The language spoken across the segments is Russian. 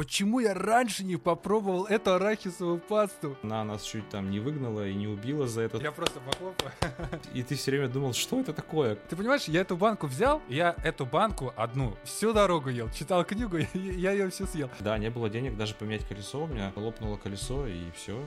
почему я раньше не попробовал эту арахисовую пасту? Она нас чуть там не выгнала и не убила за это. Я просто похлопаю. И ты все время думал, что это такое? Ты понимаешь, я эту банку взял, я эту банку одну всю дорогу ел, читал книгу, и я ее всю съел. Да, не было денег даже поменять колесо, у меня лопнуло колесо, и все,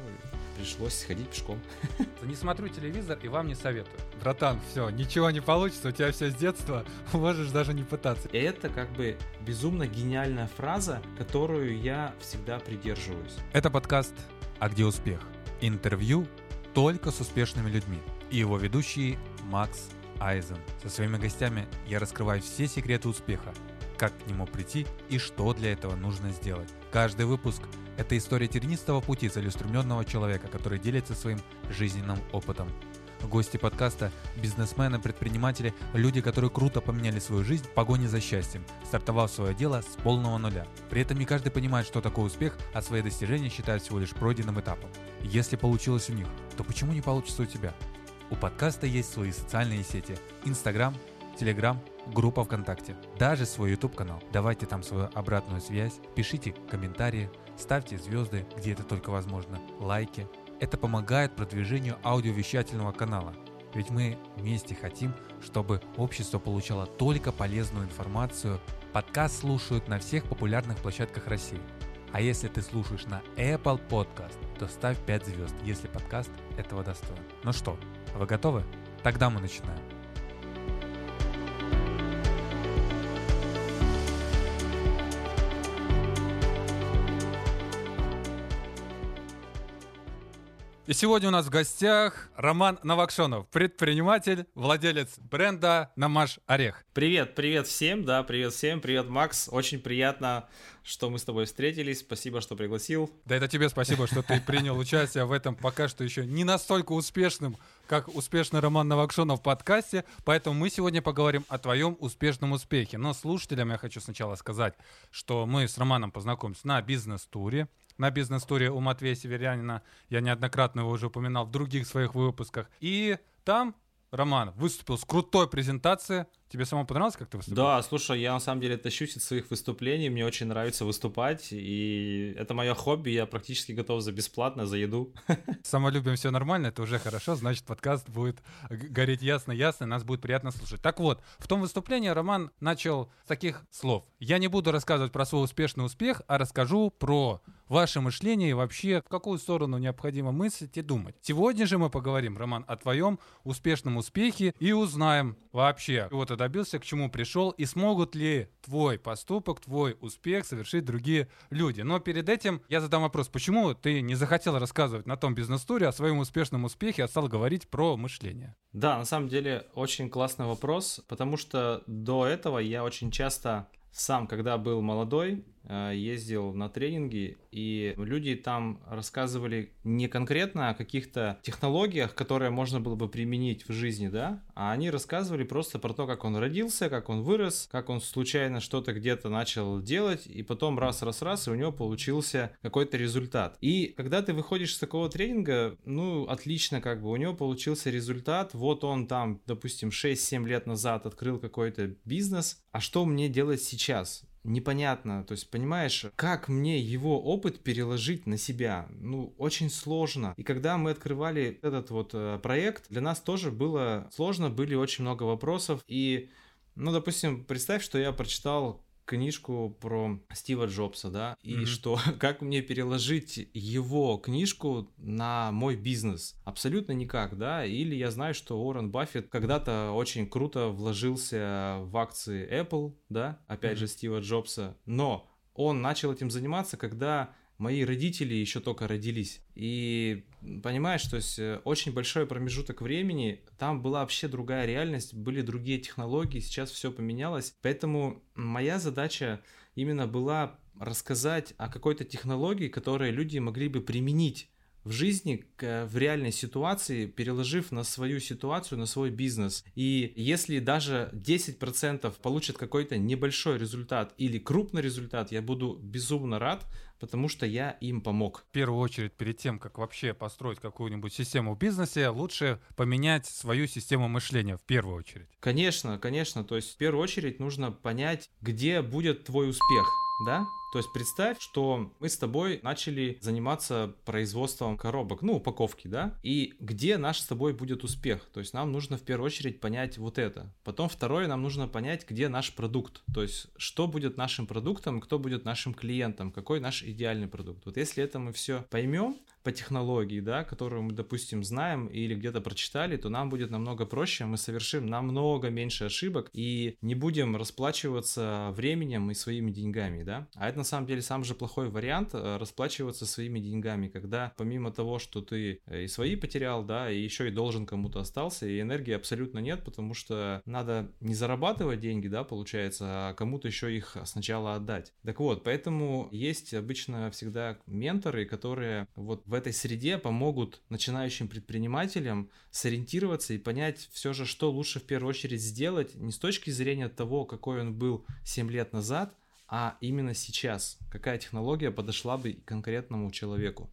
пришлось сходить пешком. Не смотрю телевизор и вам не советую. Братан, все, ничего не получится, у тебя все с детства, можешь даже не пытаться. И это как бы безумно гениальная фраза, которую я всегда придерживаюсь. Это подкаст «А где успех?» Интервью только с успешными людьми. И его ведущий Макс Айзен. Со своими гостями я раскрываю все секреты успеха, как к нему прийти и что для этого нужно сделать. Каждый выпуск – это история тернистого пути целеустремленного человека, который делится своим жизненным опытом. Гости подкаста – бизнесмены, предприниматели, люди, которые круто поменяли свою жизнь в погоне за счастьем, стартовав свое дело с полного нуля. При этом не каждый понимает, что такое успех, а свои достижения считают всего лишь пройденным этапом. Если получилось у них, то почему не получится у тебя? У подкаста есть свои социальные сети – Инстаграм, Телеграм, группа ВКонтакте, даже свой YouTube-канал. Давайте там свою обратную связь, пишите комментарии, ставьте звезды, где это только возможно, лайки – это помогает продвижению аудиовещательного канала. Ведь мы вместе хотим, чтобы общество получало только полезную информацию. Подкаст слушают на всех популярных площадках России. А если ты слушаешь на Apple Podcast, то ставь 5 звезд, если подкаст этого достоин. Ну что, вы готовы? Тогда мы начинаем. И сегодня у нас в гостях Роман Новокшонов, предприниматель, владелец бренда «Намаш Орех». Привет, привет всем, да, привет всем, привет, Макс. Очень приятно, что мы с тобой встретились. Спасибо, что пригласил. Да это тебе спасибо, что ты принял участие в этом пока что еще не настолько успешным, как успешный Роман Новокшонов в подкасте. Поэтому мы сегодня поговорим о твоем успешном успехе. Но слушателям я хочу сначала сказать, что мы с Романом познакомимся на бизнес-туре на бизнес-туре у Матвея Северянина. Я неоднократно его уже упоминал в других своих выпусках. И там Роман выступил с крутой презентацией. Тебе самому понравилось, как ты выступил? Да, слушай, я на самом деле тащусь от своих выступлений, мне очень нравится выступать, и это мое хобби, я практически готов за бесплатно, за еду. Самолюбием все нормально, это уже хорошо, значит подкаст будет гореть ясно-ясно, нас будет приятно слушать. Так вот, в том выступлении Роман начал с таких слов. Я не буду рассказывать про свой успешный успех, а расскажу про ваше мышление и вообще в какую сторону необходимо мыслить и думать. Сегодня же мы поговорим, Роман, о твоем успешном успехе и узнаем вообще, чего ты добился, к чему пришел и смогут ли твой поступок, твой успех совершить другие люди. Но перед этим я задам вопрос, почему ты не захотел рассказывать на том бизнес-туре о своем успешном успехе, а стал говорить про мышление? Да, на самом деле очень классный вопрос, потому что до этого я очень часто сам, когда был молодой, ездил на тренинги, и люди там рассказывали не конкретно о каких-то технологиях, которые можно было бы применить в жизни, да, а они рассказывали просто про то, как он родился, как он вырос, как он случайно что-то где-то начал делать, и потом раз-раз-раз, и у него получился какой-то результат. И когда ты выходишь с такого тренинга, ну, отлично, как бы, у него получился результат, вот он там, допустим, 6-7 лет назад открыл какой-то бизнес, а что мне делать сейчас? Непонятно. То есть, понимаешь, как мне его опыт переложить на себя? Ну, очень сложно. И когда мы открывали этот вот э, проект, для нас тоже было сложно, были очень много вопросов. И, ну, допустим, представь, что я прочитал книжку про Стива Джобса, да, и mm-hmm. что как мне переложить его книжку на мой бизнес? Абсолютно никак, да. Или я знаю, что Уоррен Баффет когда-то очень круто вложился в акции Apple, да, опять mm-hmm. же Стива Джобса, но он начал этим заниматься, когда мои родители еще только родились. И понимаешь, то есть э, очень большой промежуток времени, там была вообще другая реальность, были другие технологии, сейчас все поменялось. Поэтому моя задача именно была рассказать о какой-то технологии, которую люди могли бы применить в жизни, в реальной ситуации, переложив на свою ситуацию, на свой бизнес. И если даже 10% получат какой-то небольшой результат или крупный результат, я буду безумно рад, потому что я им помог. В первую очередь, перед тем, как вообще построить какую-нибудь систему в бизнесе, лучше поменять свою систему мышления в первую очередь. Конечно, конечно. То есть в первую очередь нужно понять, где будет твой успех да? То есть представь, что мы с тобой начали заниматься производством коробок, ну, упаковки, да? И где наш с тобой будет успех? То есть нам нужно в первую очередь понять вот это. Потом второе, нам нужно понять, где наш продукт. То есть что будет нашим продуктом, кто будет нашим клиентом, какой наш идеальный продукт. Вот если это мы все поймем, по технологии, да, которую мы, допустим, знаем или где-то прочитали, то нам будет намного проще, мы совершим намного меньше ошибок и не будем расплачиваться временем и своими деньгами, да. А это на самом деле самый же плохой вариант э, расплачиваться своими деньгами, когда помимо того, что ты э, и свои потерял, да, и еще и должен кому-то остался, и энергии абсолютно нет, потому что надо не зарабатывать деньги, да, получается, а кому-то еще их сначала отдать. Так вот, поэтому есть обычно всегда менторы, которые вот в этой среде помогут начинающим предпринимателям сориентироваться и понять все же, что лучше в первую очередь сделать не с точки зрения того, какой он был 7 лет назад, а именно сейчас, какая технология подошла бы конкретному человеку.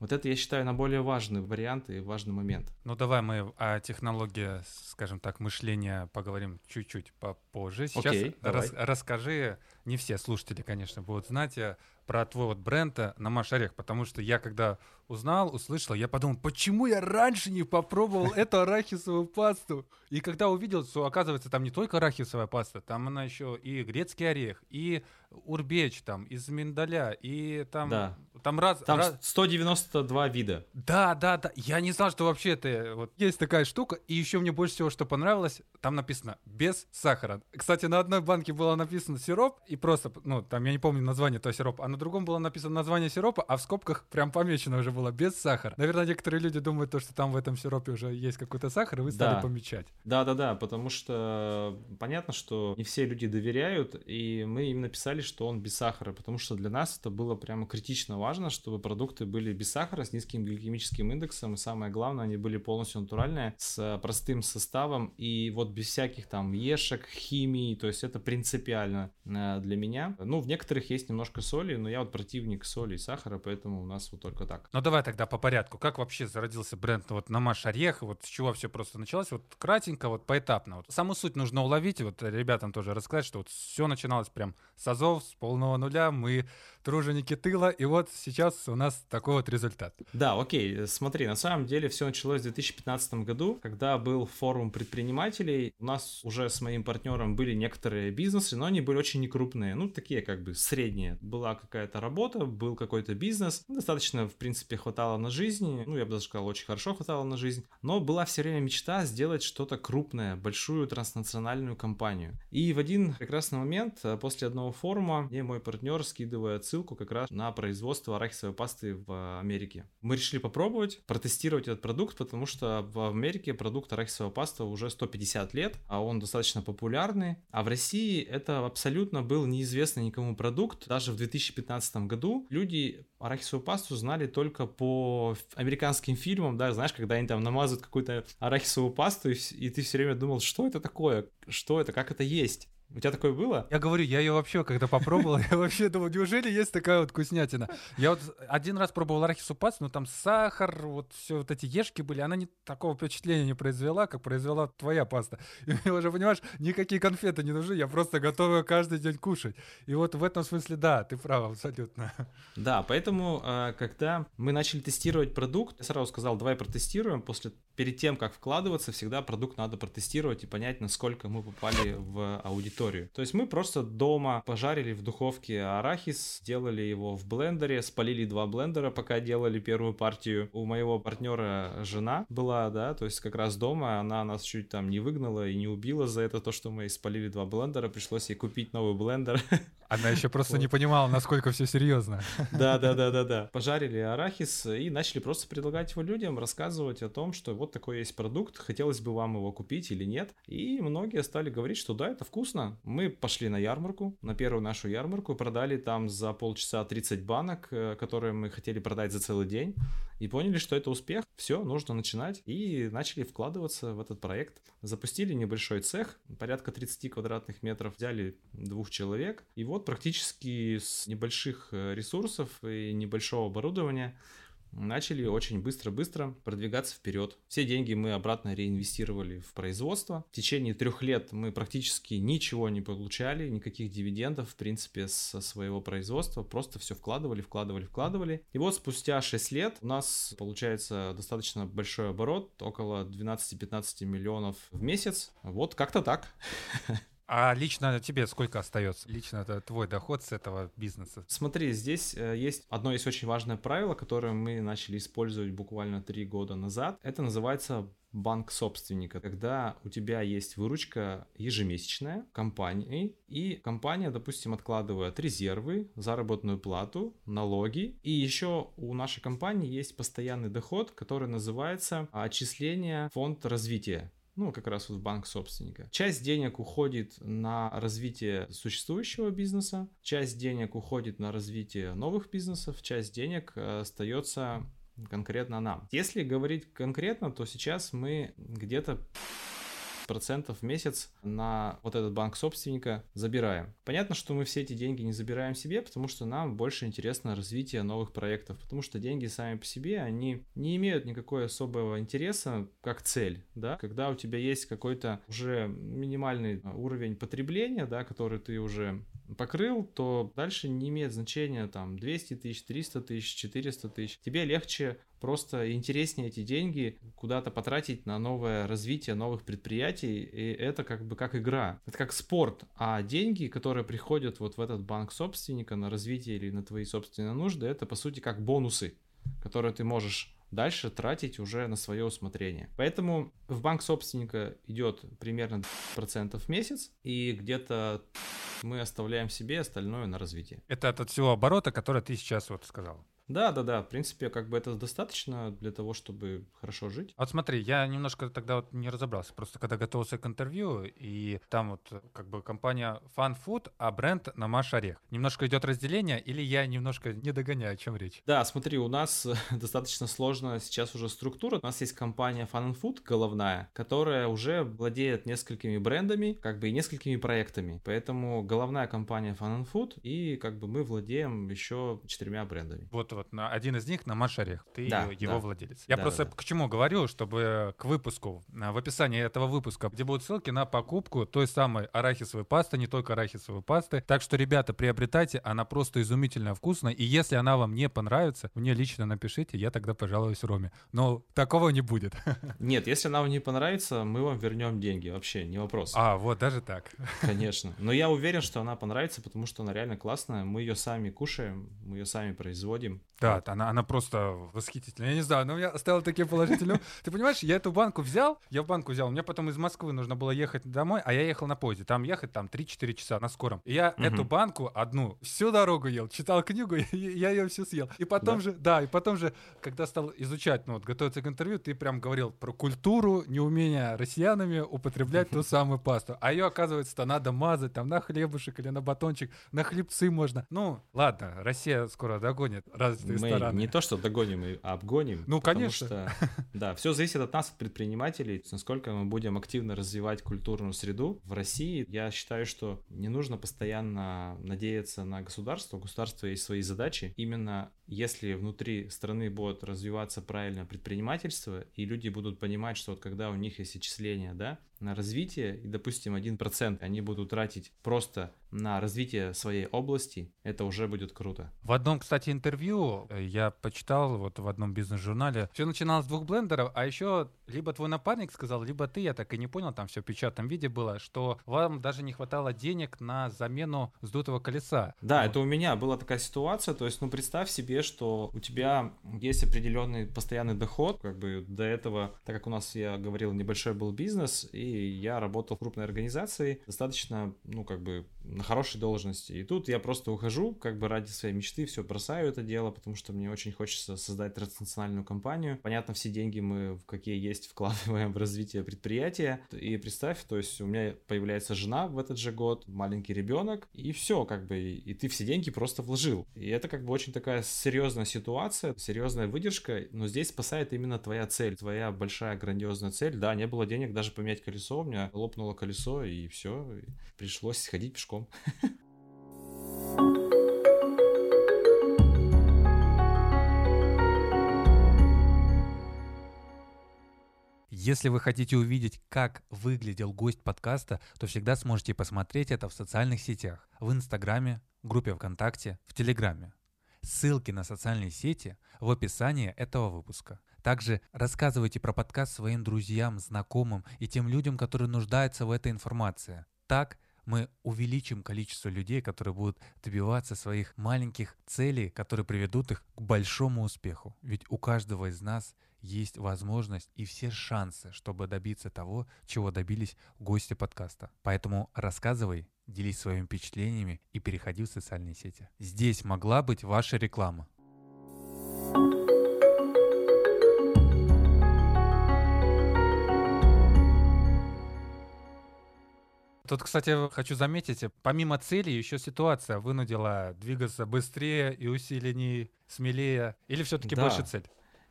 Вот это, я считаю, на более важный вариант и важный момент. Ну, давай мы о технологии, скажем так, мышления поговорим чуть-чуть попозже. Сейчас Окей, рас- расскажи, не все слушатели, конечно, будут знать э, про твой вот бренд э, Намаш Орех, потому что я когда узнал, услышал, я подумал, почему я раньше не попробовал эту арахисовую пасту? И когда увидел, что оказывается там не только арахисовая паста, там она еще и грецкий орех, и урбеч там из миндаля, и там Да. там раз Там раз- 192 вида. да, да, да. Я не знал, что вообще это вот есть такая штука. И еще мне больше всего, что понравилось, там написано без сахара. Кстати, на одной банке было написано сироп, и просто, ну, там я не помню название этого сиропа, а на другом было написано название сиропа, а в скобках прям помечено уже было без сахара. Наверное, некоторые люди думают, то, что там в этом сиропе уже есть какой-то сахар, и вы стали Да. помечать. Да-да-да, потому что понятно, что не все люди доверяют, и мы им написали, что он без сахара, потому что для нас это было прямо критично важно, чтобы продукты были без сахара, с низким гликемическим индексом, и самое главное, они были полностью натуральные, с простым составом, и вот без всяких там ешек, химии, то есть это принципиально э, для меня. Ну, в некоторых есть немножко соли, но я вот противник соли и сахара, поэтому у нас вот только так. Ну давай тогда по порядку. Как вообще зародился бренд ну, вот Намаш Орех? Вот с чего все просто началось? Вот кратенько, вот поэтапно. Вот саму суть нужно уловить. Вот ребятам тоже рассказать, что вот все начиналось прям с азов, с полного нуля. Мы труженики тыла, и вот сейчас у нас такой вот результат. Да, окей, смотри, на самом деле все началось в 2015 году, когда был форум предпринимателей. У нас уже с моим партнером были некоторые бизнесы, но они были очень некрупные, ну, такие как бы средние. Была какая-то работа, был какой-то бизнес, достаточно, в принципе, хватало на жизнь, ну, я бы даже сказал, очень хорошо хватало на жизнь, но была все время мечта сделать что-то крупное, большую транснациональную компанию. И в один прекрасный момент, э, после одного форума, мне мой партнер скидывает ссылку как раз на производство арахисовой пасты в Америке. Мы решили попробовать, протестировать этот продукт, потому что в Америке продукт арахисовая паста уже 150 лет, а он достаточно популярный. А в России это абсолютно был неизвестный никому продукт. Даже в 2015 году люди арахисовую пасту знали только по американским фильмам, да, знаешь, когда они там намазывают какую-то арахисовую пасту, и ты все время думал, что это такое, что это, как это есть. У тебя такое было? Я говорю, я ее вообще, когда попробовал, я вообще думал, неужели есть такая вот вкуснятина? Я вот один раз пробовал арахисовую пасту, но там сахар, вот все вот эти ешки были, она не такого впечатления не произвела, как произвела твоя паста. И мне уже, понимаешь, никакие конфеты не нужны, я просто готов ее каждый день кушать. И вот в этом смысле, да, ты прав абсолютно. Да, поэтому, э, когда мы начали тестировать продукт, я сразу сказал, давай протестируем. После, перед тем, как вкладываться, всегда продукт надо протестировать и понять, насколько мы попали в аудиторию. То есть мы просто дома пожарили в духовке арахис, сделали его в блендере, спалили два блендера, пока делали первую партию. У моего партнера жена была, да, то есть как раз дома, она нас чуть там не выгнала и не убила за это, то, что мы спалили два блендера, пришлось ей купить новый блендер. Она еще просто не понимала, насколько все серьезно. Да, да, да, да, да. Пожарили арахис и начали просто предлагать его людям, рассказывать о том, что вот такой есть продукт, хотелось бы вам его купить или нет. И многие стали говорить, что да, это вкусно. Мы пошли на ярмарку, на первую нашу ярмарку, продали там за полчаса 30 банок, э, которые мы хотели продать за целый день, и поняли, что это успех. Все, нужно начинать. И начали вкладываться в этот проект. Запустили небольшой цех, порядка 30 квадратных метров, взяли двух человек, и вот практически с небольших э, ресурсов и небольшого оборудования начали очень быстро-быстро продвигаться вперед. Все деньги мы обратно реинвестировали в производство. В течение трех лет мы практически ничего не получали, никаких дивидендов, в принципе, со своего производства. Просто все вкладывали, вкладывали, вкладывали. И вот спустя 6 лет у нас получается достаточно большой оборот, около 12-15 миллионов в месяц. Вот как-то так. А лично тебе сколько остается? Лично это твой доход с этого бизнеса? Смотри, здесь э, есть одно есть очень важное правило, которое мы начали использовать буквально три года назад. Это называется банк собственника, когда у тебя есть выручка ежемесячная компании, и компания, допустим, откладывает резервы, заработную плату, налоги, и еще у нашей компании есть постоянный доход, который называется отчисление фонд развития ну, как раз вот в банк собственника. Часть денег уходит на развитие существующего бизнеса, часть денег уходит на развитие новых бизнесов, часть денег э, остается конкретно нам. Если говорить конкретно, то сейчас мы где-то процентов в месяц на вот этот банк собственника забираем. Понятно, что мы все эти деньги не забираем себе, потому что нам больше интересно развитие новых проектов, потому что деньги сами по себе, они не имеют никакой особого интереса как цель, да, когда у тебя есть какой-то уже минимальный уровень потребления, да, который ты уже покрыл, то дальше не имеет значения там 200 тысяч, 300 тысяч, 400 тысяч. Тебе легче просто интереснее эти деньги куда-то потратить на новое развитие новых предприятий, и это как бы как игра, это как спорт, а деньги, которые приходят вот в этот банк собственника на развитие или на твои собственные нужды, это по сути как бонусы, которые ты можешь дальше тратить уже на свое усмотрение. Поэтому в банк собственника идет примерно процентов в месяц, и где-то мы оставляем себе остальное на развитие. Это от всего оборота, который ты сейчас вот сказал. Да, да, да. В принципе, как бы это достаточно для того, чтобы хорошо жить. Вот смотри, я немножко тогда вот не разобрался. Просто когда готовился к интервью, и там вот как бы компания Fun Food, а бренд на Маш Орех. Немножко идет разделение, или я немножко не догоняю, о чем речь? Да, смотри, у нас достаточно сложно сейчас уже структура. У нас есть компания Fun Food головная, которая уже владеет несколькими брендами, как бы и несколькими проектами. Поэтому головная компания Fun Food, и как бы мы владеем еще четырьмя брендами. Вот вот на один из них на Машарех. Ты да, его да. владелец. Я да, просто да. к чему говорю, чтобы к выпуску, в описании этого выпуска, где будут ссылки на покупку той самой арахисовой пасты, не только арахисовой пасты. Так что, ребята, приобретайте, она просто изумительно вкусная. И если она вам не понравится, мне лично напишите, я тогда пожалуюсь Роме. Но такого не будет. Нет, если она вам не понравится, мы вам вернем деньги. Вообще, не вопрос. А, вот даже так. Конечно. Но я уверен, что она понравится, потому что она реально классная. Мы ее сами кушаем, мы ее сами производим. Да, она, она просто восхитительная. Я не знаю, но у меня оставила такие положительные. Ты понимаешь, я эту банку взял, я в банку взял, мне потом из Москвы нужно было ехать домой, а я ехал на поезде. Там ехать там 3-4 часа на скором. И я эту банку одну всю дорогу ел, читал книгу, и я ее всю съел. И потом же, да, и потом же, когда стал изучать, ну вот, готовиться к интервью, ты прям говорил про культуру, неумение россиянами употреблять ту самую пасту. А ее, оказывается-то надо мазать там на хлебушек или на батончик, на хлебцы можно. Ну, ладно, Россия скоро догонит развитые мы стороны. не то, что догоним, и обгоним. Ну, конечно. Что, да, все зависит от нас, от предпринимателей, насколько мы будем активно развивать культурную среду в России. Я считаю, что не нужно постоянно надеяться на государство. У государства есть свои задачи. Именно если внутри страны будет развиваться правильно предпринимательство, и люди будут понимать, что вот когда у них есть отчисления, да, на развитие, и, допустим, 1% они будут тратить просто на развитие своей области, это уже будет круто. В одном, кстати, интервью э, я почитал вот в одном бизнес-журнале, все начиналось с двух блендеров, а еще либо твой напарник сказал, либо ты, я так и не понял, там все в печатном виде было, что вам даже не хватало денег на замену сдутого колеса. Да, вот. это у меня была такая ситуация, то есть, ну, представь себе, что у тебя есть определенный постоянный доход, как бы до этого, так как у нас, я говорил, небольшой был бизнес, и я работал в крупной организации, достаточно, ну, как бы на хорошей должности. И тут я просто ухожу, как бы ради своей мечты, все бросаю это дело, потому что мне очень хочется создать транснациональную компанию. Понятно, все деньги мы, в какие есть, вкладываем в развитие предприятия. И представь, то есть у меня появляется жена в этот же год, маленький ребенок, и все, как бы, и ты все деньги просто вложил. И это как бы очень такая серьезная ситуация, серьезная выдержка, но здесь спасает именно твоя цель, твоя большая грандиозная цель. Да, не было денег даже поменять колесо, у меня лопнуло колесо, и все, пришлось сходить пешком. Если вы хотите увидеть, как выглядел гость подкаста, то всегда сможете посмотреть это в социальных сетях, в Инстаграме, группе ВКонтакте, в Телеграме. Ссылки на социальные сети в описании этого выпуска. Также рассказывайте про подкаст своим друзьям, знакомым и тем людям, которые нуждаются в этой информации. Так мы увеличим количество людей, которые будут добиваться своих маленьких целей, которые приведут их к большому успеху. Ведь у каждого из нас есть возможность и все шансы, чтобы добиться того, чего добились гости подкаста. Поэтому рассказывай, делись своими впечатлениями и переходи в социальные сети. Здесь могла быть ваша реклама. Тут, кстати, хочу заметить, помимо цели, еще ситуация вынудила двигаться быстрее и усиленнее, смелее, или все-таки да. больше цель?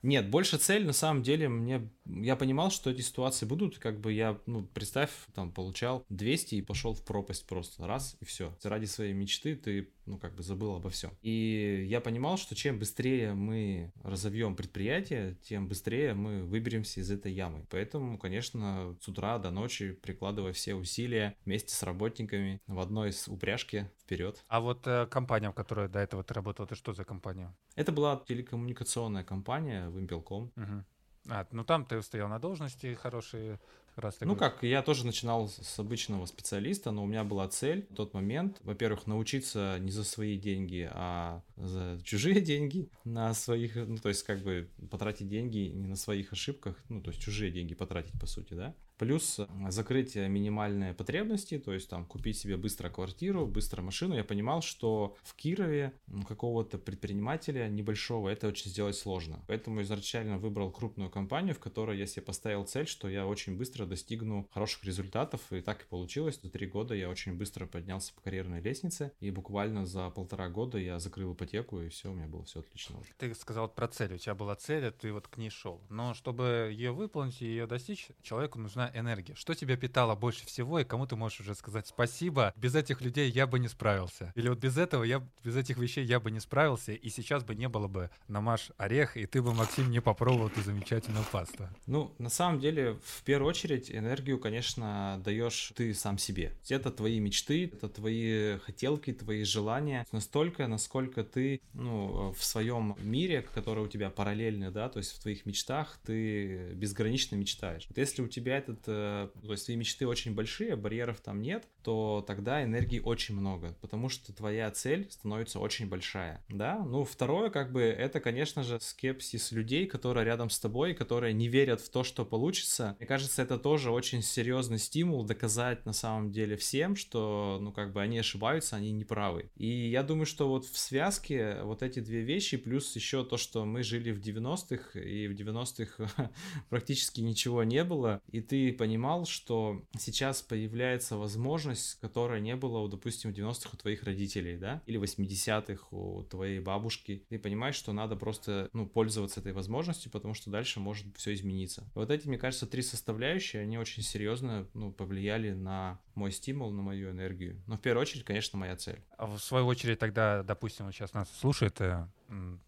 Нет, больше цель, на самом деле, мне... Я понимал, что эти ситуации будут, как бы я, ну, представь, там, получал 200 и пошел в пропасть просто, раз, и все. Ради своей мечты ты, ну, как бы забыл обо всем. И я понимал, что чем быстрее мы разовьем предприятие, тем быстрее мы выберемся из этой ямы. Поэтому, конечно, с утра до ночи, прикладывая все усилия вместе с работниками в одной из упряжки вперед. А вот э, компания, в которой до этого ты работал, это что за компания? Это была телекоммуникационная компания, Вимпелком. Угу. А, ну там ты стоял на должности хорошие. Раз ну как, я тоже начинал с обычного специалиста, но у меня была цель в тот момент, во-первых, научиться не за свои деньги, а за чужие деньги на своих, ну то есть как бы потратить деньги не на своих ошибках, ну то есть чужие деньги потратить по сути, да. Плюс закрытие минимальной потребности, то есть там купить себе быстро квартиру, быстро машину. Я понимал, что в Кирове какого-то предпринимателя небольшого это очень сделать сложно. Поэтому изначально выбрал крупную компанию, в которой я себе поставил цель, что я очень быстро достигну хороших результатов. И так и получилось. За три года я очень быстро поднялся по карьерной лестнице. И буквально за полтора года я закрыл ипотеку, и все, у меня было все отлично. Ты сказал про цель. У тебя была цель, а ты вот к ней шел. Но чтобы ее выполнить и ее достичь, человеку нужна энергия. Что тебя питало больше всего, и кому ты можешь уже сказать спасибо? Без этих людей я бы не справился. Или вот без этого, я без этих вещей я бы не справился, и сейчас бы не было бы намаш орех, и ты бы, Максим, не попробовал эту замечательную пасту. Ну, на самом деле, в первую очередь, энергию, конечно, даешь ты сам себе. Это твои мечты, это твои хотелки, твои желания. Настолько, насколько ты, ну, в своем мире, который у тебя параллельный, да, то есть в твоих мечтах ты безгранично мечтаешь. Вот если у тебя этот этот, э, то есть твои мечты очень большие, барьеров там нет, то тогда энергии очень много, потому что твоя цель становится очень большая, да? Ну, второе, как бы, это, конечно же, скепсис людей, которые рядом с тобой, которые не верят в то, что получится. Мне кажется, это тоже очень серьезный стимул доказать на самом деле всем, что, ну, как бы, они ошибаются, они не правы. И я думаю, что вот в связке вот эти две вещи, плюс еще то, что мы жили в 90-х, и в 90-х практически ничего не было, и ты понимал, что сейчас появляется возможность, которая не было, допустим, в 90-х у твоих родителей, да, или 80-х у твоей бабушки. Ты понимаешь, что надо просто, ну, пользоваться этой возможностью, потому что дальше может все измениться. Вот эти, мне кажется, три составляющие, они очень серьезно, ну, повлияли на мой стимул, на мою энергию. Но в первую очередь, конечно, моя цель. А в свою очередь тогда, допустим, вот сейчас нас слушает э,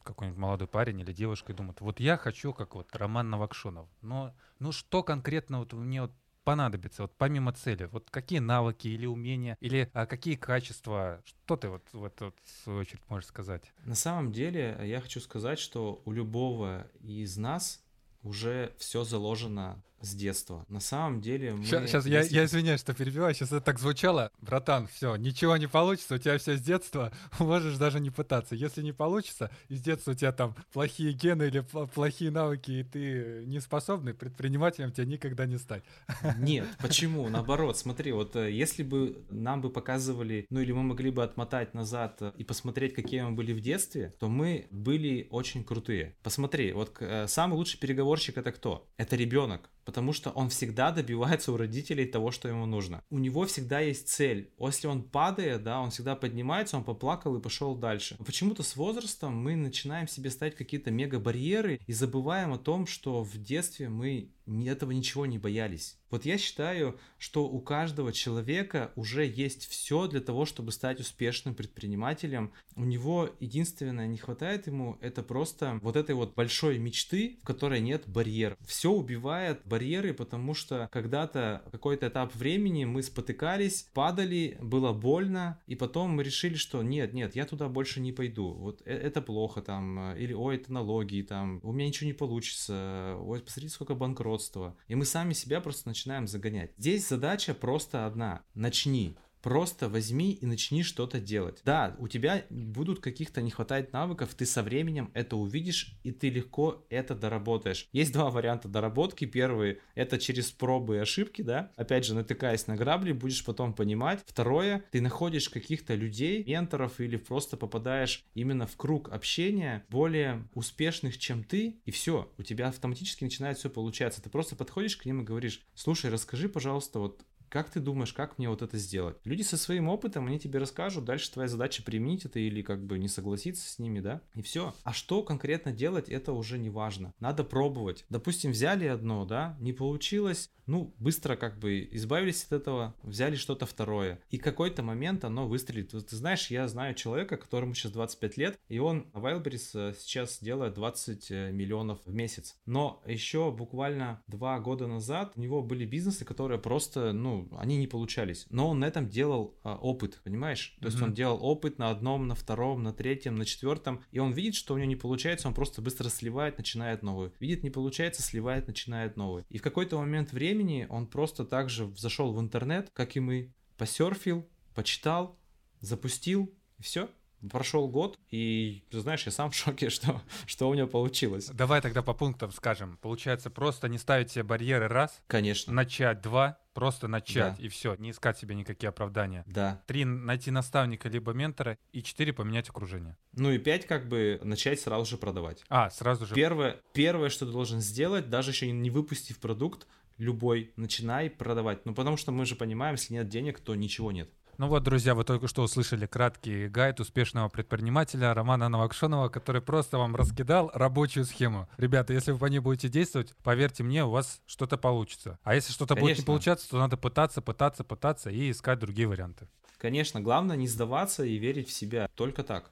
какой-нибудь молодой парень или девушка и думает, вот я хочу как вот Роман Новокшунов, но ну что конкретно вот мне вот понадобится, вот помимо цели? Вот какие навыки или умения, или а, какие качества? Что ты вот в эту в свою очередь можешь сказать? На самом деле я хочу сказать, что у любого из нас уже все заложено с детства. На самом деле мы... Сейчас, сейчас я, я извиняюсь, что перебиваю, сейчас это так звучало. Братан, все, ничего не получится, у тебя все с детства, можешь даже не пытаться. Если не получится, из детства у тебя там плохие гены или плохие навыки, и ты не способный, предпринимателем тебя никогда не стать. Нет, почему? Наоборот, смотри, вот э, если бы нам бы показывали, ну или мы могли бы отмотать назад э, и посмотреть, какие мы были в детстве, то мы были очень крутые. Посмотри, вот э, самый лучший переговорщик это кто? Это ребенок потому что он всегда добивается у родителей того, что ему нужно. У него всегда есть цель. Если он падает, да, он всегда поднимается, он поплакал и пошел дальше. Почему-то с возрастом мы начинаем себе ставить какие-то мега барьеры и забываем о том, что в детстве мы этого ничего не боялись. Вот я считаю, что у каждого человека уже есть все для того, чтобы стать успешным предпринимателем. У него единственное не хватает ему, это просто вот этой вот большой мечты, в которой нет барьеров. Все убивает барьеры, потому что когда-то какой-то этап времени мы спотыкались, падали, было больно, и потом мы решили, что нет, нет, я туда больше не пойду. Вот э, это плохо там, или ой, это налоги там, у меня ничего не получится, ой, посмотрите, сколько банкротства. И мы сами себя просто начинаем загонять. Здесь задача просто одна. Начни. Просто возьми и начни что-то делать. Да, у тебя будут каких-то не хватает навыков, ты со временем это увидишь, и ты легко это доработаешь. Есть два варианта доработки. Первый — это через пробы и ошибки, да, опять же, натыкаясь на грабли, будешь потом понимать. Второе, ты находишь каких-то людей, менторов или просто попадаешь именно в круг общения более успешных, чем ты, и все, у тебя автоматически начинает все получаться. Ты просто подходишь к ним и говоришь, слушай, расскажи, пожалуйста, вот как ты думаешь, как мне вот это сделать? Люди со своим опытом, они тебе расскажут, дальше твоя задача применить это или как бы не согласиться с ними, да, и все. А что конкретно делать, это уже не важно. Надо пробовать. Допустим, взяли одно, да, не получилось, ну, быстро как бы избавились от этого, взяли что-то второе. И какой-то момент оно выстрелит. Вот, ты знаешь, я знаю человека, которому сейчас 25 лет, и он на Wildberries э, сейчас делает 20 э, миллионов в месяц. Но еще буквально два года назад у него были бизнесы, которые просто, ну, они не получались. Но он на этом делал а, опыт, понимаешь? То mm-hmm. есть он делал опыт на одном, на втором, на третьем, на четвертом, и он видит, что у него не получается, он просто быстро сливает, начинает новую. Видит, не получается, сливает, начинает новую. И в какой-то момент времени он просто также зашел в интернет, как и мы, посерфил, почитал, запустил, и все прошел год, и, ты знаешь, я сам в шоке, что, что у меня получилось. Давай тогда по пунктам скажем. Получается, просто не ставить себе барьеры раз. Конечно. Начать два. Просто начать да. и все, не искать себе никакие оправдания. Да. Три найти наставника либо ментора и четыре поменять окружение. Ну и пять как бы начать сразу же продавать. А сразу же. Первое, первое, что ты должен сделать, даже еще не выпустив продукт, любой, начинай продавать. Ну потому что мы же понимаем, если нет денег, то ничего нет. Ну вот, друзья, вы только что услышали краткий гайд успешного предпринимателя Романа Новокшонова, который просто вам раскидал рабочую схему. Ребята, если вы по ней будете действовать, поверьте мне, у вас что-то получится. А если что-то будет не получаться, то надо пытаться, пытаться, пытаться и искать другие варианты. Конечно, главное не сдаваться и верить в себя. Только так.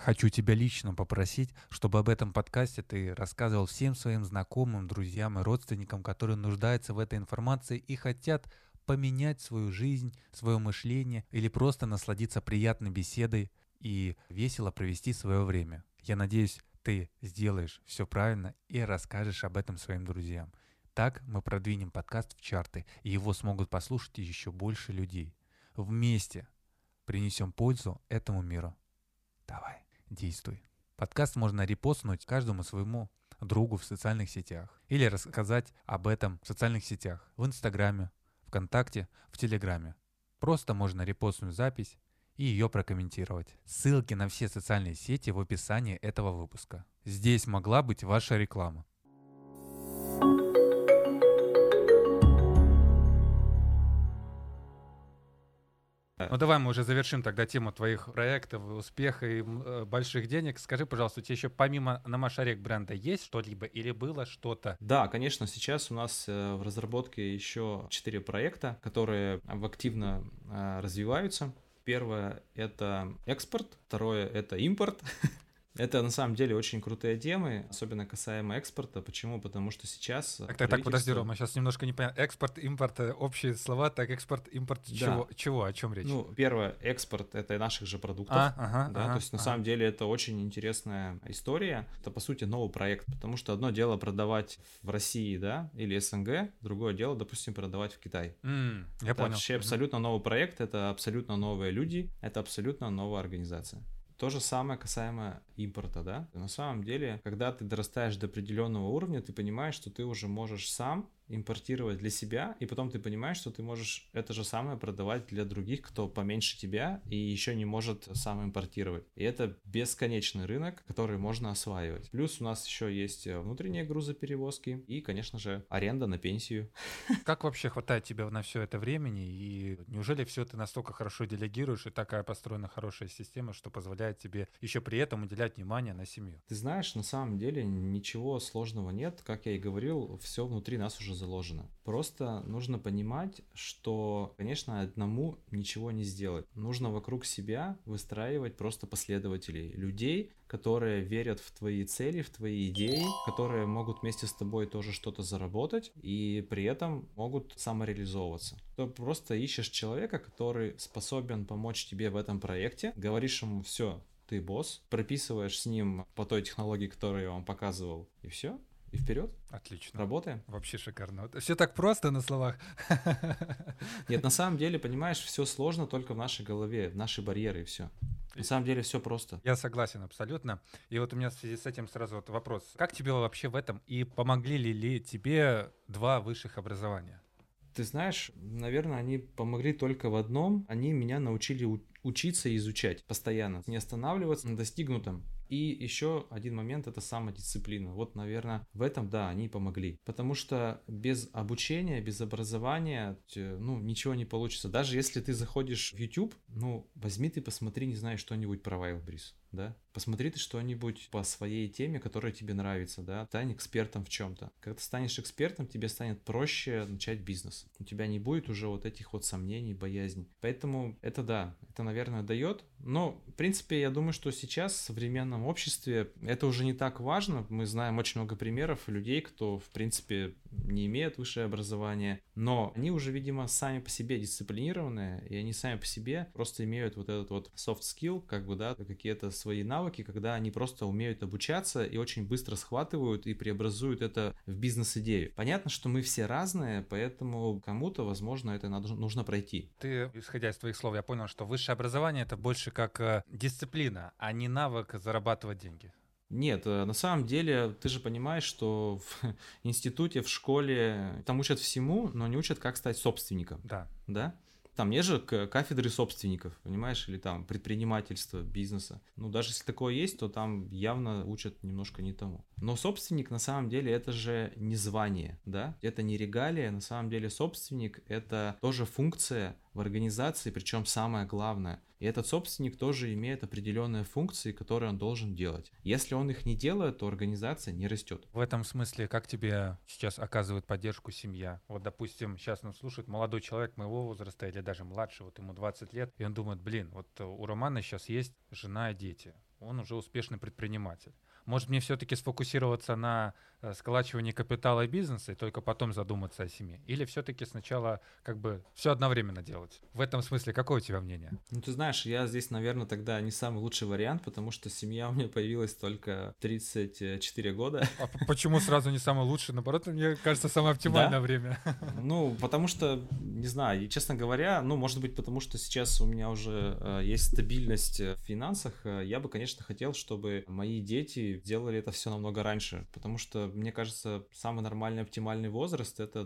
Хочу тебя лично попросить, чтобы об этом подкасте ты рассказывал всем своим знакомым, друзьям и родственникам, которые нуждаются в этой информации и хотят поменять свою жизнь, свое мышление или просто насладиться приятной беседой и весело провести свое время. Я надеюсь, ты сделаешь все правильно и расскажешь об этом своим друзьям. Так мы продвинем подкаст в чарты, и его смогут послушать еще больше людей. Вместе принесем пользу этому миру. Давай действуй. Подкаст можно репостнуть каждому своему другу в социальных сетях или рассказать об этом в социальных сетях, в Инстаграме, ВКонтакте, в Телеграме. Просто можно репостнуть запись и ее прокомментировать. Ссылки на все социальные сети в описании этого выпуска. Здесь могла быть ваша реклама. Ну давай мы уже завершим тогда тему твоих проектов, успеха и э, больших денег. Скажи, пожалуйста, у тебя еще помимо Намашарек бренда есть что-либо или было что-то? Да, конечно, сейчас у нас э, в разработке еще четыре проекта, которые активно э, развиваются. Первое — это экспорт, второе — это импорт, Это на самом деле очень крутые темы, особенно касаемо экспорта. Почему? Потому что сейчас... Так, так, так, подожди, Рома, сейчас немножко не понятно. Экспорт, импорт, э, общие слова, так, экспорт, импорт, да. чего, чего, о чем речь? Ну, первое, экспорт — это наших же продуктов. А, ага, да, ага, то есть на ага. самом деле это очень интересная история. Это, по сути, новый проект, потому что одно дело продавать в России, да, или СНГ, другое дело, допустим, продавать в Китай. Mm, я это понял. вообще абсолютно новый проект, это абсолютно новые люди, это абсолютно новая организация. То же самое касаемо импорта, да. На самом деле, когда ты дорастаешь до определенного уровня, ты понимаешь, что ты уже можешь сам импортировать для себя, и потом ты понимаешь, что ты можешь это же самое продавать для других, кто поменьше тебя и еще не может сам импортировать. И это бесконечный рынок, который можно осваивать. Плюс у нас еще есть внутренние грузоперевозки и, конечно же, аренда на пенсию. Как вообще хватает тебе на все это времени? И неужели все ты настолько хорошо делегируешь, и такая построена хорошая система, что позволяет тебе еще при этом уделять внимание на семью? Ты знаешь, на самом деле ничего сложного нет. Как я и говорил, все внутри нас уже заложено. Просто нужно понимать, что, конечно, одному ничего не сделать. Нужно вокруг себя выстраивать просто последователей, людей, которые верят в твои цели, в твои идеи, которые могут вместе с тобой тоже что-то заработать и при этом могут самореализовываться. Ты просто ищешь человека, который способен помочь тебе в этом проекте, говоришь ему все, ты босс, прописываешь с ним по той технологии, которую я вам показывал, и все, и вперед. Отлично. Работаем. Вообще шикарно. Все так просто на словах. Нет, на самом деле, понимаешь, все сложно только в нашей голове, в наши барьеры и все. На самом деле все просто. Я согласен абсолютно. И вот у меня в связи с этим сразу вот вопрос. Как тебе вообще в этом и помогли ли тебе два высших образования? Ты знаешь, наверное, они помогли только в одном. Они меня научили учиться и изучать постоянно, не останавливаться на достигнутом. И еще один момент это самодисциплина. Вот, наверное, в этом, да, они помогли. Потому что без обучения, без образования, ну, ничего не получится. Даже если ты заходишь в YouTube, ну, возьми ты посмотри, не знаю, что-нибудь про Wildberries да? Посмотри ты что-нибудь по своей теме, которая тебе нравится, да? Стань экспертом в чем-то. Когда ты станешь экспертом, тебе станет проще начать бизнес. У тебя не будет уже вот этих вот сомнений, боязней. Поэтому это да, это, наверное, дает. Но, в принципе, я думаю, что сейчас в современном обществе это уже не так важно. Мы знаем очень много примеров людей, кто, в принципе, не имеет высшее образование, но они уже, видимо, сами по себе дисциплинированные, и они сами по себе просто имеют вот этот вот soft skill, как бы, да, какие-то свои навыки, когда они просто умеют обучаться и очень быстро схватывают и преобразуют это в бизнес-идею. Понятно, что мы все разные, поэтому кому-то, возможно, это надо, нужно пройти. Ты, исходя из твоих слов, я понял, что высшее образование это больше как э, дисциплина, а не навык зарабатывать деньги. Нет, э, на самом деле ты же понимаешь, что в институте, в школе там учат всему, но не учат, как стать собственником. Да. Да? Там нет же кафедры собственников, понимаешь, или там предпринимательства, бизнеса. Ну, даже если такое есть, то там явно учат немножко не тому. Но собственник на самом деле это же не звание, да? Это не регалия, на самом деле собственник это тоже функция в организации, причем самое главное. И этот собственник тоже имеет определенные функции, которые он должен делать. Если он их не делает, то организация не растет. В этом смысле, как тебе сейчас оказывает поддержку семья? Вот, допустим, сейчас нас слушает молодой человек моего возраста или даже младше, вот ему 20 лет, и он думает, блин, вот у Романа сейчас есть жена и дети, он уже успешный предприниматель. Может мне все-таки сфокусироваться на э, сколачивании капитала и бизнеса и только потом задуматься о семье? Или все-таки сначала как бы все одновременно делать? В этом смысле какое у тебя мнение? Ну ты знаешь, я здесь, наверное, тогда не самый лучший вариант, потому что семья у меня появилась только 34 года. А почему сразу не самый лучший? Наоборот, мне кажется, самое оптимальное да? время. Ну, потому что, не знаю, и, честно говоря, ну, может быть, потому что сейчас у меня уже э, есть стабильность в финансах, э, я бы, конечно, хотел, чтобы мои дети делали это все намного раньше, потому что, мне кажется, самый нормальный оптимальный возраст это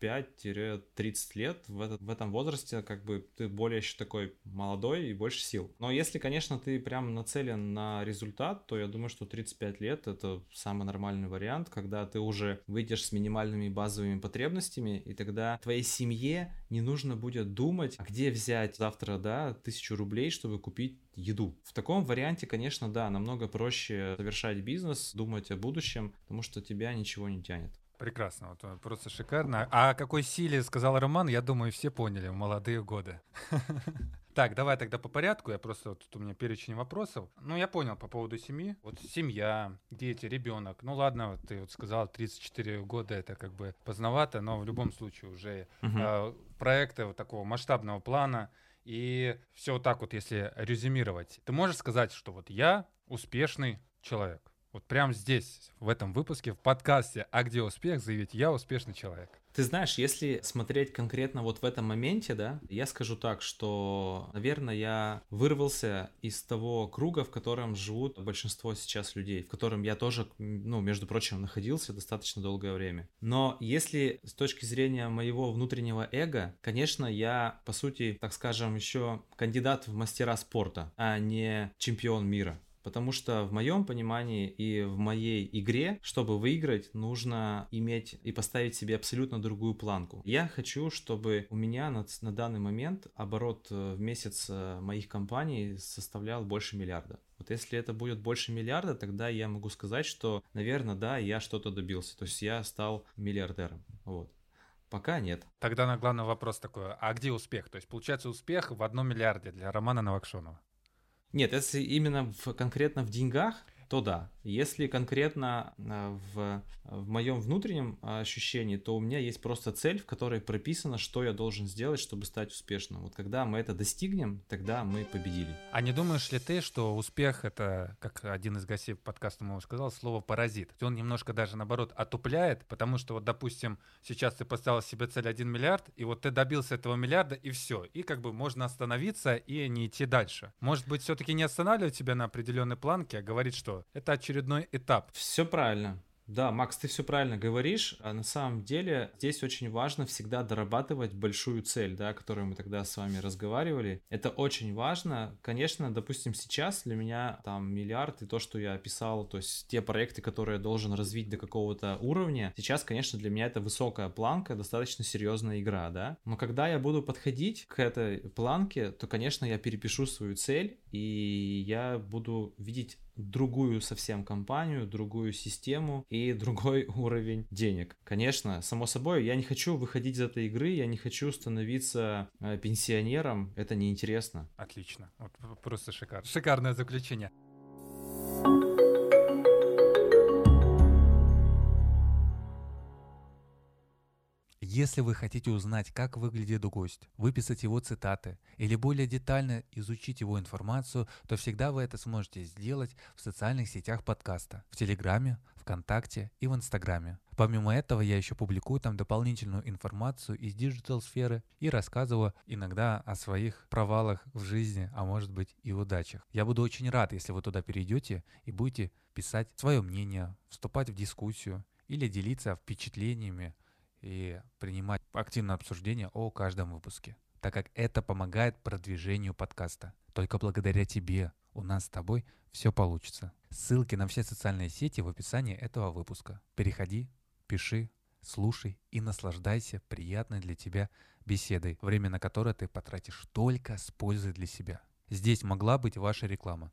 25-30 лет. В, этот, в этом возрасте как бы ты более еще такой молодой и больше сил. Но если, конечно, ты прям нацелен на результат, то я думаю, что 35 лет это самый нормальный вариант, когда ты уже выйдешь с минимальными базовыми потребностями, и тогда твоей семье не нужно будет думать, а где взять завтра, да, тысячу рублей, чтобы купить еду. В таком варианте, конечно, да, намного проще совершать бизнес, думать о будущем, потому что тебя ничего не тянет. Прекрасно, вот э, просто шикарно. А о какой силе сказал Роман, я думаю, все поняли в молодые годы. Так, давай тогда по порядку. Я просто вот тут у меня перечень вопросов. Ну, я понял по поводу семьи. Вот семья, дети, ребенок. Ну ладно, вот ты вот сказал, 34 года это как бы поздновато, но в любом случае уже uh-huh. э, проекты вот такого масштабного плана. И все вот так вот, если резюмировать. Ты можешь сказать, что вот я успешный человек. Вот прямо здесь, в этом выпуске, в подкасте «А где успех?» заявить «Я успешный человек». Ты знаешь, если смотреть конкретно вот в этом моменте, да, я скажу так, что, наверное, я вырвался из того круга, в котором живут большинство сейчас людей, в котором я тоже, ну, между прочим, находился достаточно долгое время. Но если с точки зрения моего внутреннего эго, конечно, я, по сути, так скажем, еще кандидат в мастера спорта, а не чемпион мира. Потому что в моем понимании и в моей игре, чтобы выиграть, нужно иметь и поставить себе абсолютно другую планку. Я хочу, чтобы у меня на, на данный момент оборот э, в месяц э, моих компаний составлял больше миллиарда. Вот если это будет больше миллиарда, тогда я могу сказать, что, наверное, да, я что-то добился. То есть я стал миллиардером. Вот. Пока нет. Тогда на главный вопрос такой, а где успех? То есть получается успех в одном миллиарде для Романа Новокшонова? Нет, если именно в, конкретно в деньгах, то да. Если конкретно а, в, в моем внутреннем ощущении, то у меня есть просто цель, в которой прописано, что я должен сделать, чтобы стать успешным. Вот когда мы это достигнем, тогда мы победили. А не думаешь ли ты, что успех это, как один из гостей подкаста моего сказал, слово паразит? Он немножко даже наоборот отупляет, потому что вот, допустим, сейчас ты поставил себе цель 1 миллиард, и вот ты добился этого миллиарда, и все. И как бы можно остановиться и не идти дальше. Может быть, все-таки не останавливать тебя на определенной планке, а говорить, что это очередной этап. Все правильно. Да, Макс, ты все правильно говоришь. А на самом деле здесь очень важно всегда дорабатывать большую цель, да, о которой мы тогда с вами разговаривали. Это очень важно. Конечно, допустим, сейчас для меня там миллиард и то, что я описал, то есть те проекты, которые я должен развить до какого-то уровня, сейчас, конечно, для меня это высокая планка, достаточно серьезная игра, да. Но когда я буду подходить к этой планке, то, конечно, я перепишу свою цель и я буду видеть другую совсем компанию, другую систему и другой уровень денег. Конечно, само собой, я не хочу выходить из этой игры, я не хочу становиться э, пенсионером, это неинтересно. Отлично, вот просто шикарно. Шикарное заключение. Если вы хотите узнать, как выглядит гость, выписать его цитаты или более детально изучить его информацию, то всегда вы это сможете сделать в социальных сетях подкаста, в Телеграме, ВКонтакте и в Инстаграме. Помимо этого, я еще публикую там дополнительную информацию из digital -сферы и рассказываю иногда о своих провалах в жизни, а может быть и удачах. Я буду очень рад, если вы туда перейдете и будете писать свое мнение, вступать в дискуссию или делиться впечатлениями и принимать активное обсуждение о каждом выпуске, так как это помогает продвижению подкаста. Только благодаря тебе у нас с тобой все получится. Ссылки на все социальные сети в описании этого выпуска. Переходи, пиши, слушай и наслаждайся приятной для тебя беседой, время на которое ты потратишь только с пользой для себя. Здесь могла быть ваша реклама.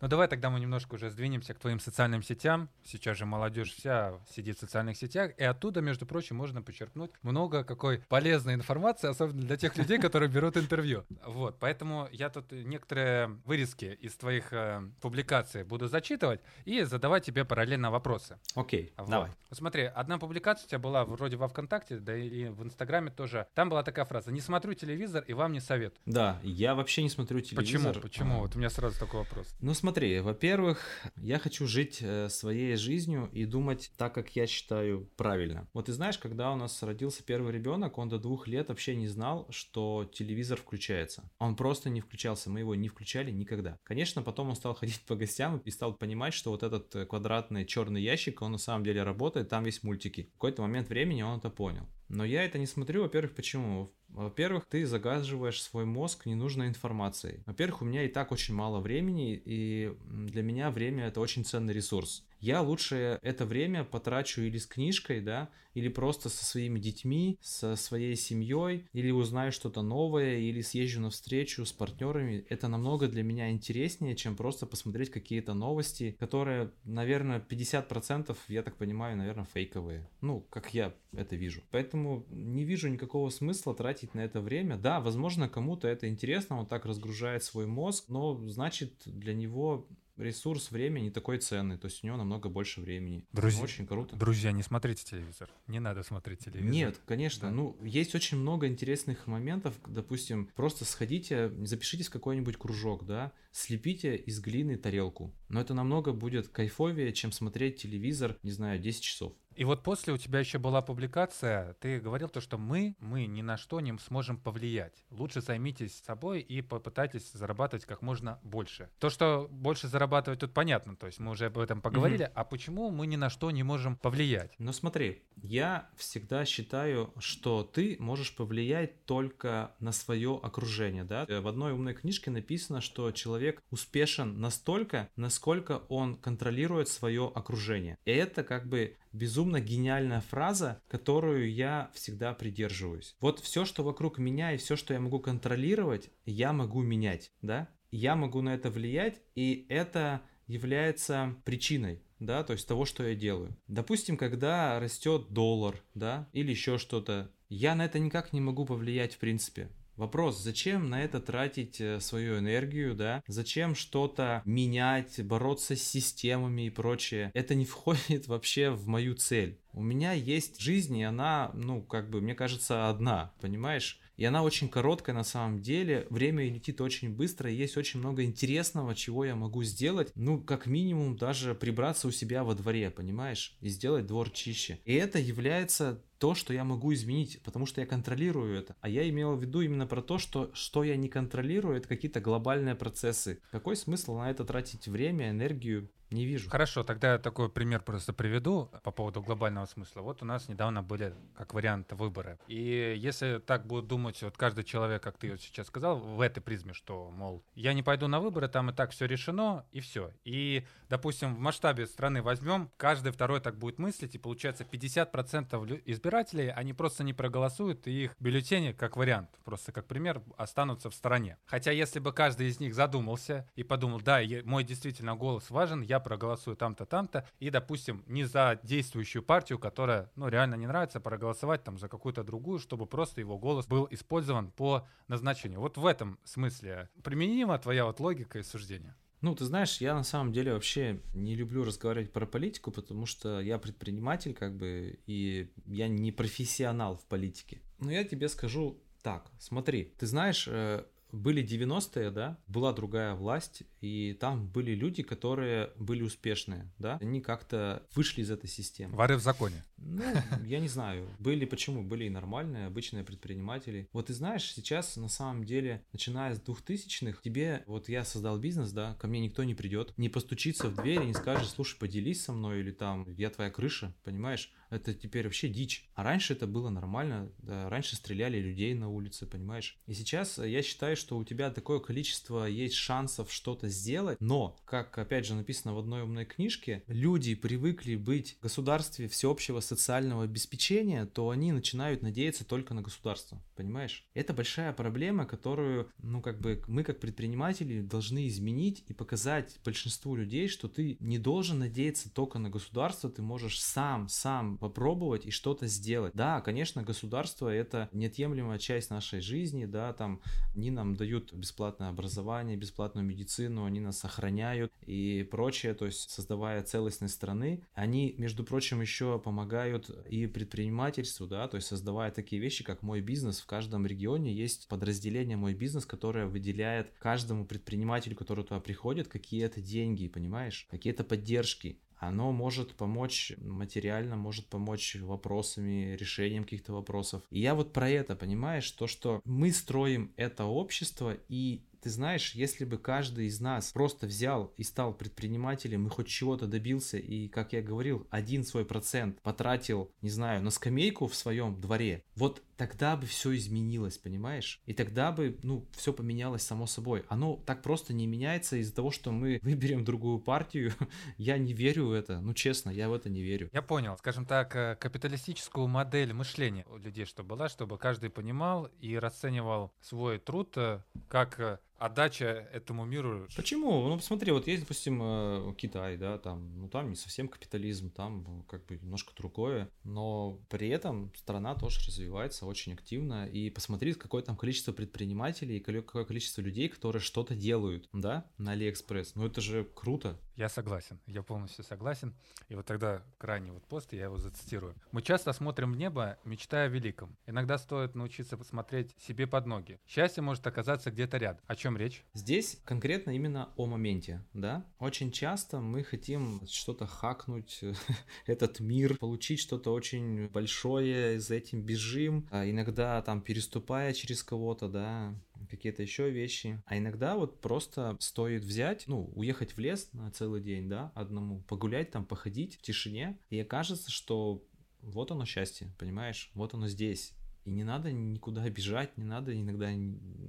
Ну давай тогда мы немножко уже сдвинемся к твоим социальным сетям. Сейчас же молодежь вся сидит в социальных сетях, и оттуда, между прочим, можно почерпнуть много какой полезной информации, особенно для тех людей, которые берут интервью. Вот, поэтому я тут некоторые вырезки из твоих э, публикаций буду зачитывать и задавать тебе параллельно вопросы. Окей, вот. давай. Смотри, одна публикация у тебя была вроде во ВКонтакте, да и в Инстаграме тоже. Там была такая фраза: "Не смотрю телевизор и вам не советую". Да, я вообще не смотрю телевизор. Почему? Почему? Вот у меня сразу такой вопрос. Ну смотри смотри, во-первых, я хочу жить э, своей жизнью и думать так, как я считаю правильно. Вот ты знаешь, когда у нас родился первый ребенок, он до двух лет вообще не знал, что телевизор включается. Он просто не включался, мы его не включали никогда. Конечно, потом он стал ходить по гостям и стал понимать, что вот этот э, квадратный черный ящик, он на самом деле работает, там есть мультики. В какой-то момент времени он это понял. Но я это не смотрю, во-первых, почему? Во-первых, ты загаживаешь свой мозг ненужной информацией. Во-первых, у меня и так очень мало времени, и для меня время это очень ценный ресурс я лучше это время потрачу или с книжкой, да, или просто со своими детьми, со своей семьей, или узнаю что-то новое, или съезжу на встречу с партнерами. Это намного для меня интереснее, чем просто посмотреть какие-то новости, которые, наверное, 50%, я так понимаю, наверное, фейковые. Ну, как я это вижу. Поэтому не вижу никакого смысла тратить на это время. Да, возможно, кому-то это интересно, он так разгружает свой мозг, но значит для него ресурс, время не такой ценный, то есть у него намного больше времени. Друзья, Очень круто. Друзья, не смотрите телевизор. Не надо смотреть телевизор. Нет, конечно. Да. Ну, есть очень много интересных моментов. Допустим, просто сходите, запишитесь в какой-нибудь кружок, да, слепите из глины тарелку. Но это намного будет кайфовее, чем смотреть телевизор, не знаю, 10 часов. И вот после у тебя еще была публикация, ты говорил то, что мы, мы ни на что не сможем повлиять. Лучше займитесь собой и попытайтесь зарабатывать как можно больше. То, что больше зарабатывать, тут понятно, то есть мы уже об этом поговорили, Мгм. а почему мы ни на что не можем повлиять? Но смотри, я всегда считаю, что ты можешь повлиять только на свое окружение, да? Э, В одной умной книжке написано, что человек успешен настолько, насколько он контролирует свое окружение. И это как бы безумно гениальная фраза, которую я всегда придерживаюсь. Вот все, что вокруг меня и все, что я могу контролировать, я могу менять, да? Я могу на это влиять, и это является причиной, да, то есть того, что я делаю. Допустим, когда растет доллар, да, или еще что-то, я на это никак не могу повлиять в принципе. Вопрос, зачем на это тратить э, свою энергию, да? Зачем что-то менять, бороться с системами и прочее? Это не входит вообще в мою цель. У меня есть жизнь, и она, ну, как бы, мне кажется, одна, понимаешь? И она очень короткая на самом деле, время летит очень быстро, есть очень много интересного, чего я могу сделать, ну, как минимум, даже прибраться у себя во дворе, понимаешь? И сделать двор чище. И это является то, что я могу изменить, потому что я контролирую это. А я имел в виду именно про то, что что я не контролирую, это какие-то глобальные процессы. Какой смысл на это тратить время, энергию? Не вижу. Хорошо, тогда я такой пример просто приведу по поводу глобального смысла. Вот у нас недавно были как вариант выборы. И если так будет думать вот каждый человек, как ты вот сейчас сказал, в этой призме, что, мол, я не пойду на выборы, там и так все решено, и все. И, допустим, в масштабе страны возьмем, каждый второй так будет мыслить, и получается 50% лю- избирателей, они просто не проголосуют, и их бюллетени, как вариант, просто как пример, останутся в стороне. Хотя если бы каждый из них задумался и подумал, да, мой действительно голос важен, я проголосую там-то, там-то, и, допустим, не за действующую партию, которая, ну, реально не нравится, проголосовать там за какую-то другую, чтобы просто его голос был использован по назначению. Вот в этом смысле применима твоя вот логика и суждение. Ну, ты знаешь, я на самом деле вообще не люблю разговаривать про политику, потому что я предприниматель, как бы, и я не профессионал в политике. Но я тебе скажу так, смотри, ты знаешь, э, были 90-е, да, была другая власть, и там были люди, которые были успешные, да, они как-то вышли из этой системы. Воры в законе. Ну, я не знаю. Были почему? Были и нормальные, обычные предприниматели. Вот ты знаешь, сейчас на самом деле, начиная с 2000-х, тебе, вот я создал бизнес, да, ко мне никто не придет, не постучится в дверь и не скажет, слушай, поделись со мной, или там, я твоя крыша, понимаешь? Это теперь вообще дичь. А раньше это было нормально, да, раньше стреляли людей на улице, понимаешь? И сейчас э, я считаю, что у тебя такое количество есть шансов что-то сделать, но, как опять же написано в одной умной книжке, люди привыкли быть в государстве всеобщего социального обеспечения, то они начинают надеяться только на государство, понимаешь? Это большая проблема, которую, ну, как бы мы как предприниматели должны изменить и показать большинству людей, что ты не должен надеяться только на государство, ты можешь сам, сам попробовать и что-то сделать. Да, конечно, государство это неотъемлемая часть нашей жизни, да, там они нам дают бесплатное образование, бесплатную медицину, они нас охраняют и прочее, то есть создавая целостность страны, они, между прочим, еще помогают и предпринимательству, да, то есть создавая такие вещи, как мой бизнес, в каждом регионе есть подразделение мой бизнес, которое выделяет каждому предпринимателю, который туда приходит, какие-то деньги, понимаешь, какие-то поддержки. Оно может помочь материально, может помочь вопросами, решением каких-то вопросов. И я вот про это, понимаешь, то, что мы строим это общество, и ты знаешь, если бы каждый из нас просто взял и стал предпринимателем и хоть чего-то добился, и, как я говорил, один свой процент потратил, не знаю, на скамейку в своем дворе, вот тогда бы все изменилось, понимаешь? И тогда бы, ну, все поменялось само собой. Оно так просто не меняется из-за того, что мы выберем другую партию. я не верю в это, ну, честно, я в это не верю. Я понял, скажем так, э, капиталистическую модель мышления у людей, что была, чтобы каждый понимал и расценивал свой труд э, как э, отдача этому миру. Почему? Ну, посмотри, вот есть, допустим, э, Китай, да, там, ну, там не совсем капитализм, там э, как бы немножко другое, но при этом страна тоже развивается очень активно, и посмотри, какое там количество предпринимателей и какое количество людей, которые что-то делают, да, на Алиэкспресс. Ну, это же круто. Я согласен, я полностью согласен. И вот тогда крайний вот пост, я его зацитирую. Мы часто смотрим в небо, мечтая о великом. Иногда стоит научиться посмотреть себе под ноги. Счастье может оказаться где-то рядом. О чем речь? Здесь конкретно именно о моменте, да. Очень часто мы хотим что-то хакнуть, этот мир, получить что-то очень большое, за этим бежим, а иногда там переступая через кого-то, да, какие-то еще вещи. А иногда вот просто стоит взять, ну, уехать в лес на целый день, да, одному, погулять там, походить в тишине, и окажется, что вот оно счастье, понимаешь, вот оно здесь. И не надо никуда бежать, не надо иногда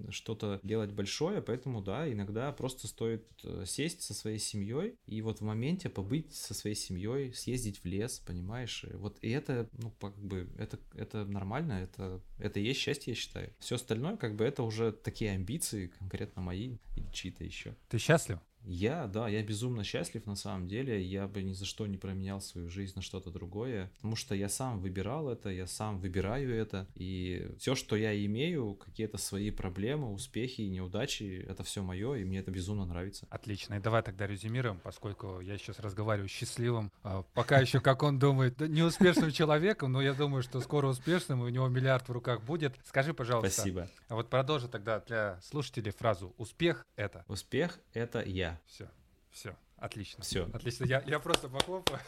что-то делать большое, поэтому да, иногда просто стоит э, сесть со своей семьей и вот в моменте побыть со своей семьей, съездить в лес, понимаешь? Вот и это, ну, как бы, это, это нормально, это, это и есть счастье, я считаю. Все остальное, как бы, это уже такие амбиции, конкретно мои или чьи-то еще. Ты счастлив? Я, да, я безумно счастлив на самом деле. Я бы ни за что не променял свою жизнь на что-то другое, потому что я сам выбирал это, я сам выбираю это. И все, что я имею, какие-то свои проблемы, успехи и неудачи, это все мое, и мне это безумно нравится. Отлично. И давай тогда резюмируем, поскольку я сейчас разговариваю с счастливым, а, пока еще, как он думает, неуспешным человеком, но я думаю, что скоро успешным, и у него миллиард в руках будет. Скажи, пожалуйста. Спасибо. А вот продолжи тогда для слушателей фразу «Успех — это». Успех — это я. Все, все. Отлично. Все. Отлично. Я, я просто похлопаю.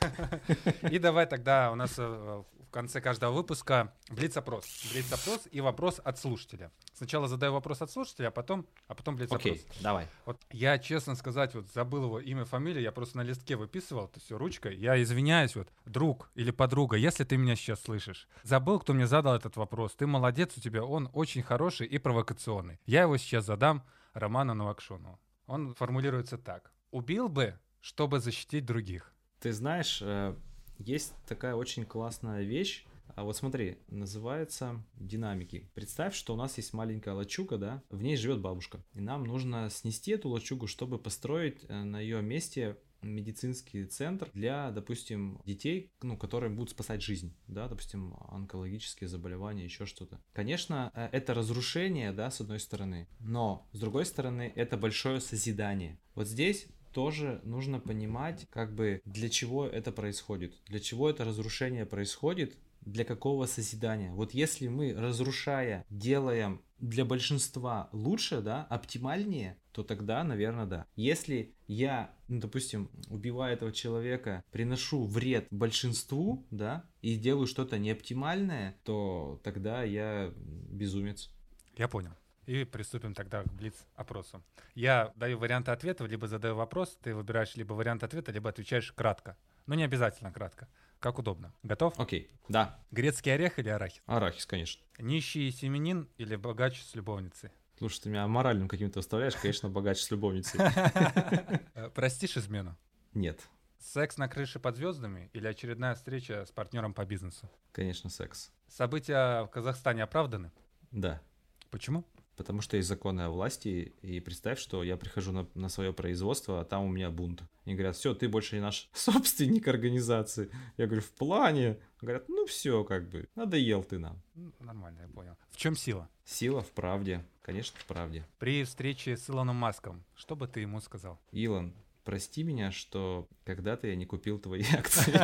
И давай тогда у нас э, в конце каждого выпуска блиц-опрос. Блиц-опрос и вопрос от слушателя. Сначала задаю вопрос от слушателя, а потом, а потом блиц-опрос. Окей, давай. Вот я, честно сказать, вот забыл его имя, фамилию, я просто на листке выписывал это все ручкой. Я извиняюсь, вот, друг или подруга, если ты меня сейчас слышишь. Забыл, кто мне задал этот вопрос. Ты молодец, у тебя он очень хороший и провокационный. Я его сейчас задам Роману Новокшонову. Он формулируется так. Убил бы, чтобы защитить других. Ты знаешь, э, есть такая очень классная вещь. А вот смотри, называется динамики. Представь, что у нас есть маленькая лачуга, да, в ней живет бабушка. И нам нужно снести эту лачугу, чтобы построить э, на ее месте медицинский центр для, допустим, детей, ну, которые будут спасать жизнь, да, допустим, онкологические заболевания, еще что-то. Конечно, э, это разрушение, да, с одной стороны, но с другой стороны, это большое созидание. Вот здесь тоже нужно понимать, как бы для чего это происходит, для чего это разрушение происходит, для какого созидания. Вот если мы, разрушая, делаем для большинства лучше, да, оптимальнее, то тогда, наверное, да. Если я, ну, допустим, убивая этого человека, приношу вред большинству, да, и делаю что-то неоптимальное, то тогда я безумец. Я понял. И приступим тогда к блиц-опросу. Я даю варианты ответов, либо задаю вопрос, ты выбираешь либо вариант ответа, либо отвечаешь кратко. Но не обязательно кратко. Как удобно. Готов? Окей, да. Грецкий орех или арахис? Арахис, конечно. Нищий семенин или богач с любовницей? Слушай, ты меня моральным каким-то оставляешь, конечно, богач с любовницей. Э, простишь измену? Нет. Секс на крыше под звездами или очередная встреча с партнером по бизнесу? Конечно, секс. События в Казахстане оправданы? Да. Почему? Потому что есть законы о власти, и представь, что я прихожу на, на свое производство, а там у меня бунт. И говорят, все, ты больше не наш собственник организации. Я говорю, в плане. Говорят, ну все, как бы, надоел ты нам. Нормально, я понял. В чем сила? Сила в правде, конечно, в правде. При встрече с Илоном Маском, что бы ты ему сказал? Илон, прости меня, что когда-то я не купил твои акции.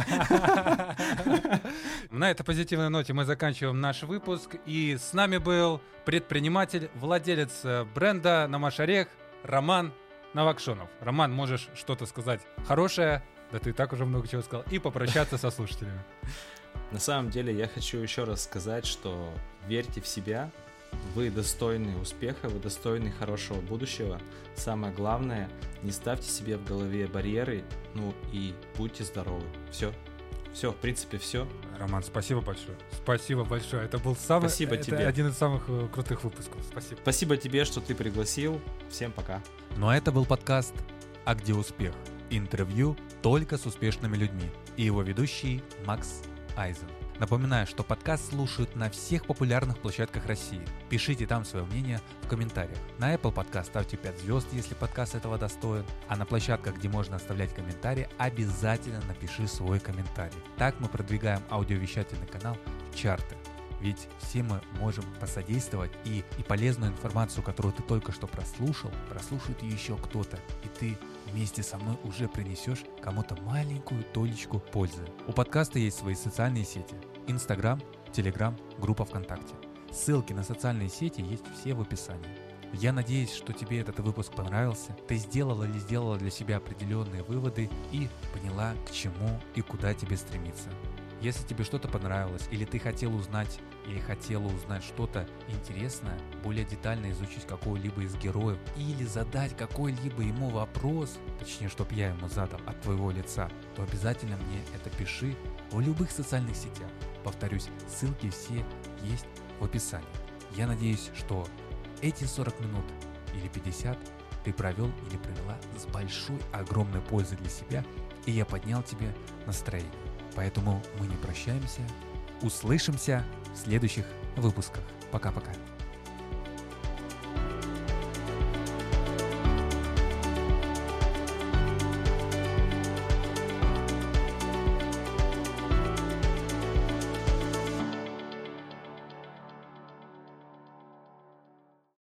На этой позитивной ноте мы заканчиваем наш выпуск. И с нами был предприниматель, владелец э, бренда «Намаш Орех» Роман Новокшонов. Роман, можешь что-то сказать хорошее, да ты и так уже много чего сказал, и попрощаться со слушателями. На самом деле я хочу еще раз сказать, что верьте в себя, вы достойны успеха, вы достойны хорошего будущего. Самое главное, не ставьте себе в голове барьеры, ну и будьте здоровы. Все. Все, в принципе, все. Роман, спасибо большое. Спасибо большое. Это был самый, спасибо это тебе. один из самых э, крутых выпусков. Спасибо. Спасибо тебе, что ты пригласил. Всем пока. Ну а это был подкаст «А где успех?» Интервью только с успешными людьми. И его ведущий Макс Айзен. Напоминаю, что подкаст слушают на всех популярных площадках России. Пишите там свое мнение в комментариях. На Apple Podcast ставьте 5 звезд, если подкаст этого достоин. А на площадках, где можно оставлять комментарии, обязательно напиши свой комментарий. Так мы продвигаем аудиовещательный канал в чарты. Ведь все мы можем посодействовать и, и полезную информацию, которую ты только что прослушал, прослушает еще кто-то. И ты вместе со мной уже принесешь кому-то маленькую толечку пользы. У подкаста есть свои социальные сети. Инстаграм, Телеграм, группа ВКонтакте. Ссылки на социальные сети есть все в описании. Я надеюсь, что тебе этот выпуск понравился. Ты сделала или сделала для себя определенные выводы и поняла, к чему и куда тебе стремиться. Если тебе что-то понравилось, или ты хотел узнать, или хотела узнать что-то интересное, более детально изучить какого-либо из героев, или задать какой-либо ему вопрос, точнее, чтоб я ему задал от твоего лица, то обязательно мне это пиши в любых социальных сетях. Повторюсь, ссылки все есть в описании. Я надеюсь, что эти 40 минут или 50 ты провел или провела с большой, огромной пользой для себя, и я поднял тебе настроение. Поэтому мы не прощаемся. Услышимся в следующих выпусках. Пока-пока.